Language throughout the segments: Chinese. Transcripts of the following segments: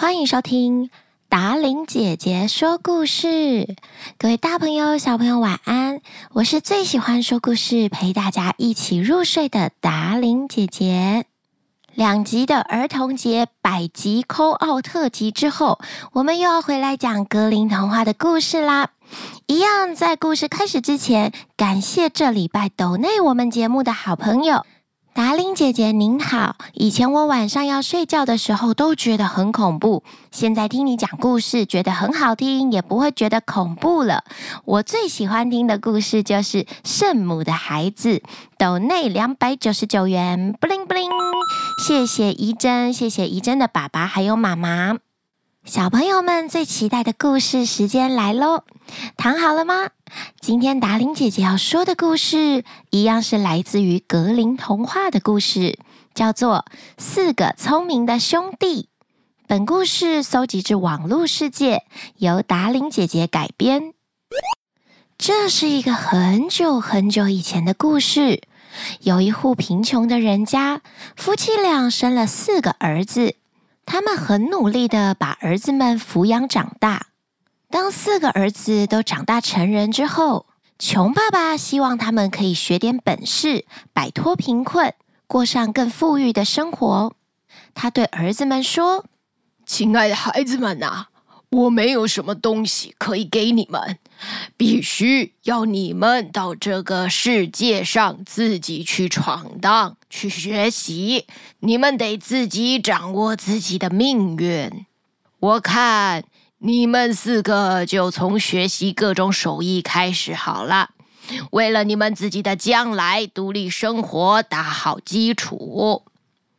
欢迎收听达伶姐姐说故事，各位大朋友、小朋友晚安！我是最喜欢说故事、陪大家一起入睡的达伶姐姐。两集的儿童节百集扣奥特辑之后，我们又要回来讲格林童话的故事啦。一样，在故事开始之前，感谢这礼拜抖内我们节目的好朋友。达令姐姐您好，以前我晚上要睡觉的时候都觉得很恐怖，现在听你讲故事觉得很好听，也不会觉得恐怖了。我最喜欢听的故事就是《圣母的孩子》，抖内两百九十九元，布灵布灵，谢谢怡珍，谢谢怡珍的爸爸还有妈妈。小朋友们最期待的故事时间来喽，躺好了吗？今天达玲姐姐要说的故事，一样是来自于格林童话的故事，叫做《四个聪明的兄弟》。本故事搜集自网络世界，由达玲姐姐改编。这是一个很久很久以前的故事，有一户贫穷的人家，夫妻俩生了四个儿子。他们很努力的把儿子们抚养长大。当四个儿子都长大成人之后，穷爸爸希望他们可以学点本事，摆脱贫困，过上更富裕的生活。他对儿子们说：“亲爱的孩子们呐，我没有什么东西可以给你们。”必须要你们到这个世界上自己去闯荡、去学习。你们得自己掌握自己的命运。我看你们四个就从学习各种手艺开始好了，为了你们自己的将来独立生活打好基础。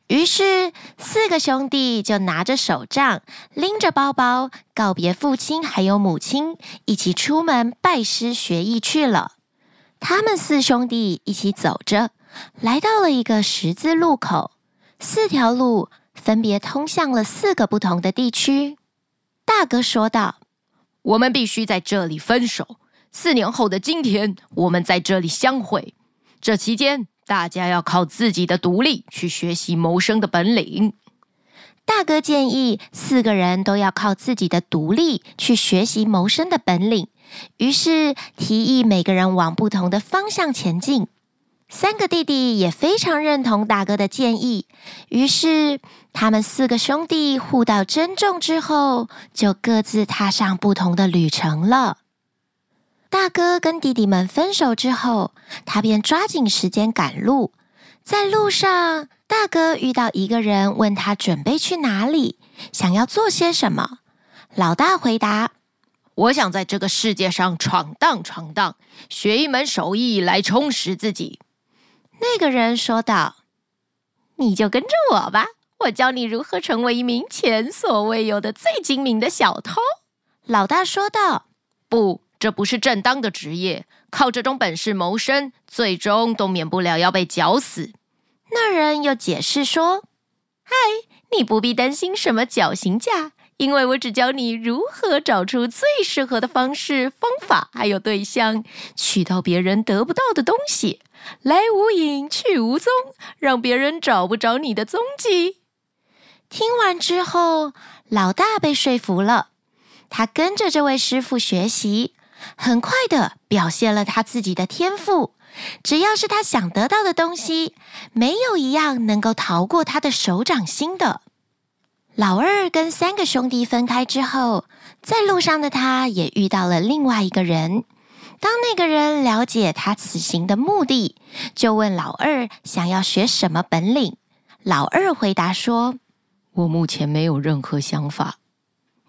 于是，四个兄弟就拿着手杖，拎着包包，告别父亲还有母亲，一起出门拜师学艺去了。他们四兄弟一起走着，来到了一个十字路口，四条路分别通向了四个不同的地区。大哥说道：“我们必须在这里分手，四年后的今天，我们在这里相会。这期间。”大家要靠自己的独立去学习谋生的本领。大哥建议四个人都要靠自己的独立去学习谋生的本领，于是提议每个人往不同的方向前进。三个弟弟也非常认同大哥的建议，于是他们四个兄弟互道珍重之后，就各自踏上不同的旅程了。大哥跟弟弟们分手之后，他便抓紧时间赶路。在路上，大哥遇到一个人，问他准备去哪里，想要做些什么。老大回答：“我想在这个世界上闯荡闯荡，学一门手艺来充实自己。”那个人说道：“你就跟着我吧，我教你如何成为一名前所未有的最精明的小偷。”老大说道：“不。”这不是正当的职业，靠这种本事谋生，最终都免不了要被绞死。那人又解释说：“嗨，你不必担心什么绞刑架，因为我只教你如何找出最适合的方式、方法，还有对象，取到别人得不到的东西，来无影去无踪，让别人找不着你的踪迹。”听完之后，老大被说服了，他跟着这位师傅学习。很快的表现了他自己的天赋，只要是他想得到的东西，没有一样能够逃过他的手掌心的。老二跟三个兄弟分开之后，在路上的他也遇到了另外一个人。当那个人了解他此行的目的，就问老二想要学什么本领。老二回答说：“我目前没有任何想法。”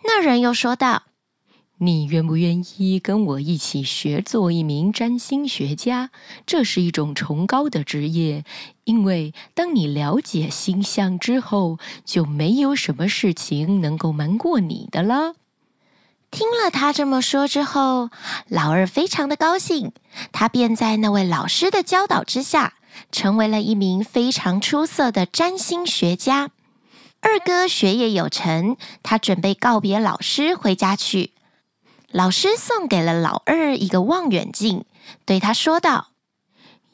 那人又说道。你愿不愿意跟我一起学做一名占星学家？这是一种崇高的职业，因为当你了解星象之后，就没有什么事情能够瞒过你的了。听了他这么说之后，老二非常的高兴，他便在那位老师的教导之下，成为了一名非常出色的占星学家。二哥学业有成，他准备告别老师回家去。老师送给了老二一个望远镜，对他说道：“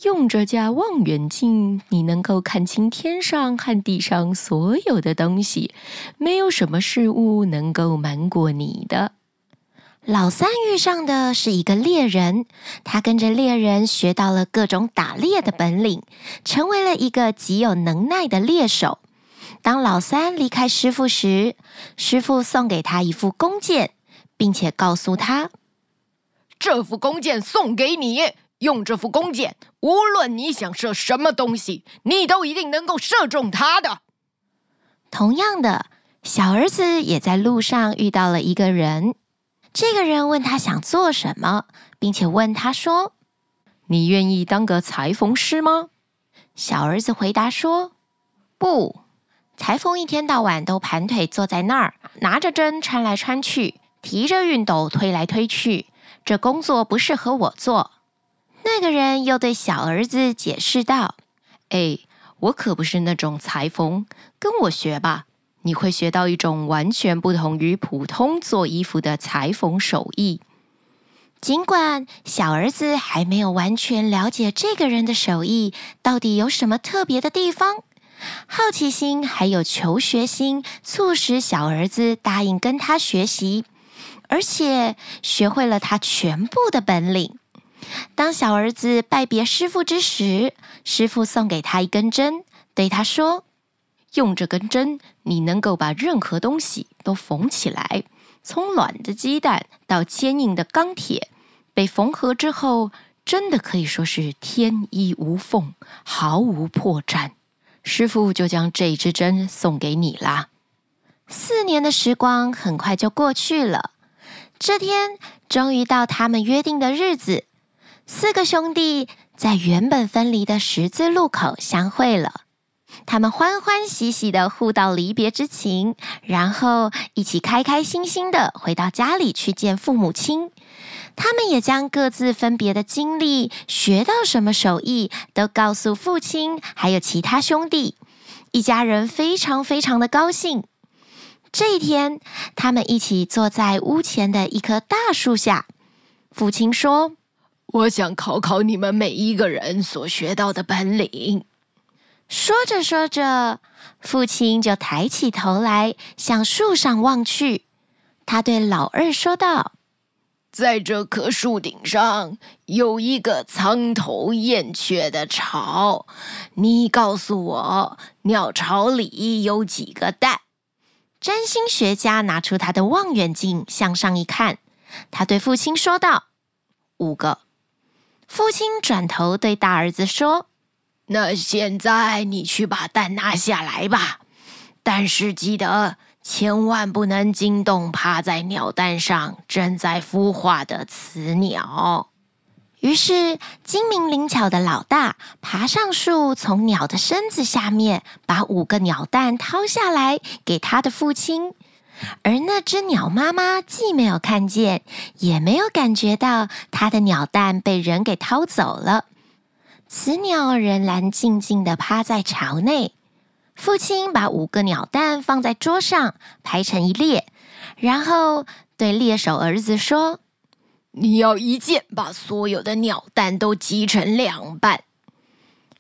用这架望远镜，你能够看清天上和地上所有的东西，没有什么事物能够瞒过你的。老三遇上的是一个猎人，他跟着猎人学到了各种打猎的本领，成为了一个极有能耐的猎手。当老三离开师傅时，师傅送给他一副弓箭，并且告诉他：“这副弓箭送给你。”用这副弓箭，无论你想射什么东西，你都一定能够射中它的。同样的，小儿子也在路上遇到了一个人。这个人问他想做什么，并且问他说：“你愿意当个裁缝师吗？”小儿子回答说：“不，裁缝一天到晚都盘腿坐在那儿，拿着针穿来穿去，提着熨斗推来推去，这工作不适合我做。”那个人又对小儿子解释道：“哎，我可不是那种裁缝，跟我学吧，你会学到一种完全不同于普通做衣服的裁缝手艺。”尽管小儿子还没有完全了解这个人的手艺到底有什么特别的地方，好奇心还有求学心促使小儿子答应跟他学习，而且学会了他全部的本领。当小儿子拜别师傅之时，师傅送给他一根针，对他说：“用这根针，你能够把任何东西都缝起来，从软的鸡蛋到坚硬的钢铁，被缝合之后，真的可以说是天衣无缝，毫无破绽。”师傅就将这支针送给你啦。四年的时光很快就过去了，这天终于到他们约定的日子。四个兄弟在原本分离的十字路口相会了，他们欢欢喜喜的互道离别之情，然后一起开开心心的回到家里去见父母亲。他们也将各自分别的经历、学到什么手艺，都告诉父亲还有其他兄弟。一家人非常非常的高兴。这一天，他们一起坐在屋前的一棵大树下。父亲说。我想考考你们每一个人所学到的本领。说着说着，父亲就抬起头来向树上望去。他对老二说道：“在这棵树顶上有一个苍头燕雀的巢，你告诉我，鸟巢里有几个蛋？”占星学家拿出他的望远镜向上一看，他对父亲说道：“五个。”父亲转头对大儿子说：“那现在你去把蛋拿下来吧，但是记得千万不能惊动趴在鸟蛋上正在孵化的雌鸟。”于是，精明灵巧的老大爬上树，从鸟的身子下面把五个鸟蛋掏下来，给他的父亲。而那只鸟妈妈既没有看见，也没有感觉到它的鸟蛋被人给掏走了。雌鸟仍然静静地趴在巢内。父亲把五个鸟蛋放在桌上，排成一列，然后对猎手儿子说：“你要一箭把所有的鸟蛋都击成两半。”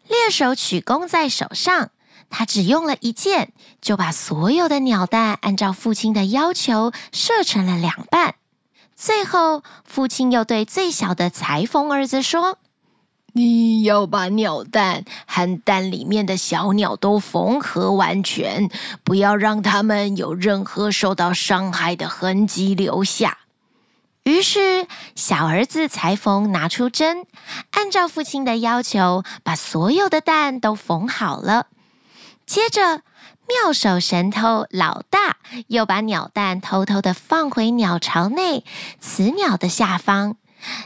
猎手曲弓在手上。他只用了一箭，就把所有的鸟蛋按照父亲的要求射成了两半。最后，父亲又对最小的裁缝儿子说：“你要把鸟蛋和蛋里面的小鸟都缝合完全，不要让它们有任何受到伤害的痕迹留下。”于是，小儿子裁缝拿出针，按照父亲的要求，把所有的蛋都缝好了。接着，妙手神偷老大又把鸟蛋偷偷的放回鸟巢内，雌鸟的下方。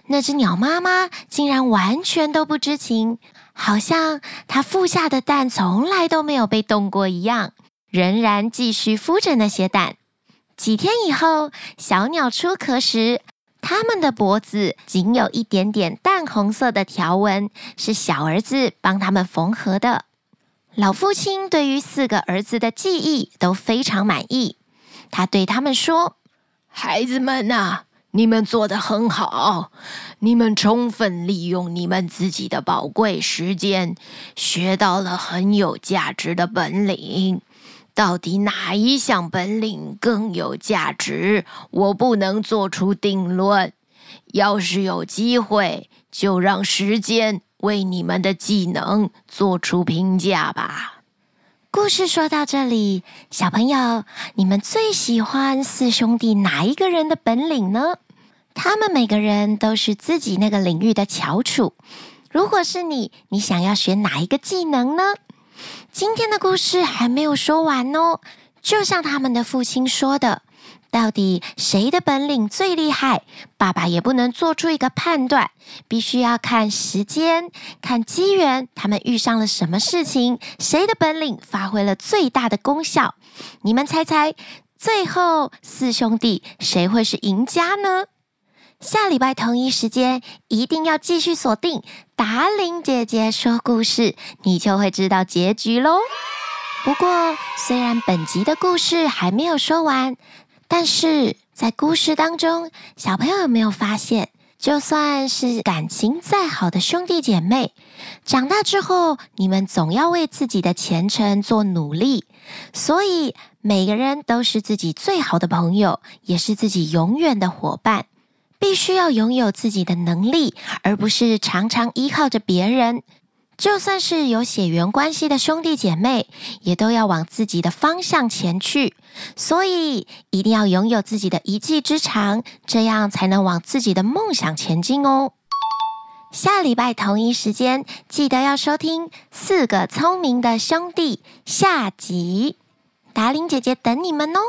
那只鸟妈妈竟然完全都不知情，好像它孵下的蛋从来都没有被动过一样，仍然继续孵着那些蛋。几天以后，小鸟出壳时，他们的脖子仅有一点点淡红色的条纹，是小儿子帮他们缝合的。老父亲对于四个儿子的技艺都非常满意，他对他们说：“孩子们呐，你们做得很好，你们充分利用你们自己的宝贵时间，学到了很有价值的本领。到底哪一项本领更有价值？我不能做出定论。要是有机会，就让时间为你们的技能做出评价吧。故事说到这里，小朋友，你们最喜欢四兄弟哪一个人的本领呢？他们每个人都是自己那个领域的翘楚。如果是你，你想要学哪一个技能呢？今天的故事还没有说完哦，就像他们的父亲说的。到底谁的本领最厉害？爸爸也不能做出一个判断，必须要看时间、看机缘，他们遇上了什么事情，谁的本领发挥了最大的功效？你们猜猜，最后四兄弟谁会是赢家呢？下礼拜同一时间一定要继续锁定达伶姐姐说故事，你就会知道结局喽。不过，虽然本集的故事还没有说完。但是在故事当中，小朋友有没有发现，就算是感情再好的兄弟姐妹，长大之后，你们总要为自己的前程做努力。所以每个人都是自己最好的朋友，也是自己永远的伙伴。必须要拥有自己的能力，而不是常常依靠着别人。就算是有血缘关系的兄弟姐妹，也都要往自己的方向前去。所以一定要拥有自己的一技之长，这样才能往自己的梦想前进哦。下礼拜同一时间，记得要收听《四个聪明的兄弟》下集。达伶姐姐等你们哦。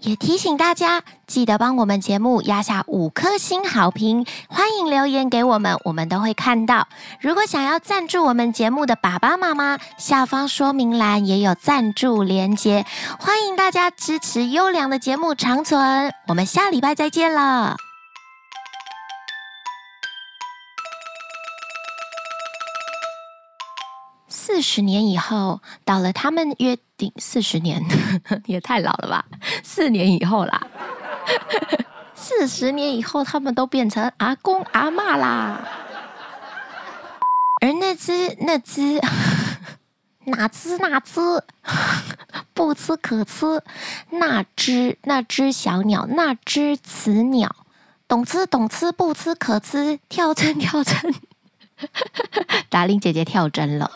也提醒大家，记得帮我们节目压下五颗星好评，欢迎留言给我们，我们都会看到。如果想要赞助我们节目的爸爸妈妈，下方说明栏也有赞助连接，欢迎大家支持优良的节目长存。我们下礼拜再见了。四十年以后，到了他们约定四十年，也太老了吧？四年以后啦，四十年以后，他们都变成阿公阿妈啦。而那只那只哪只哪只不吃可吃，那只那只小鸟，那只雌鸟，懂吃懂吃不吃可吃，跳针跳针，达伶姐姐跳针了。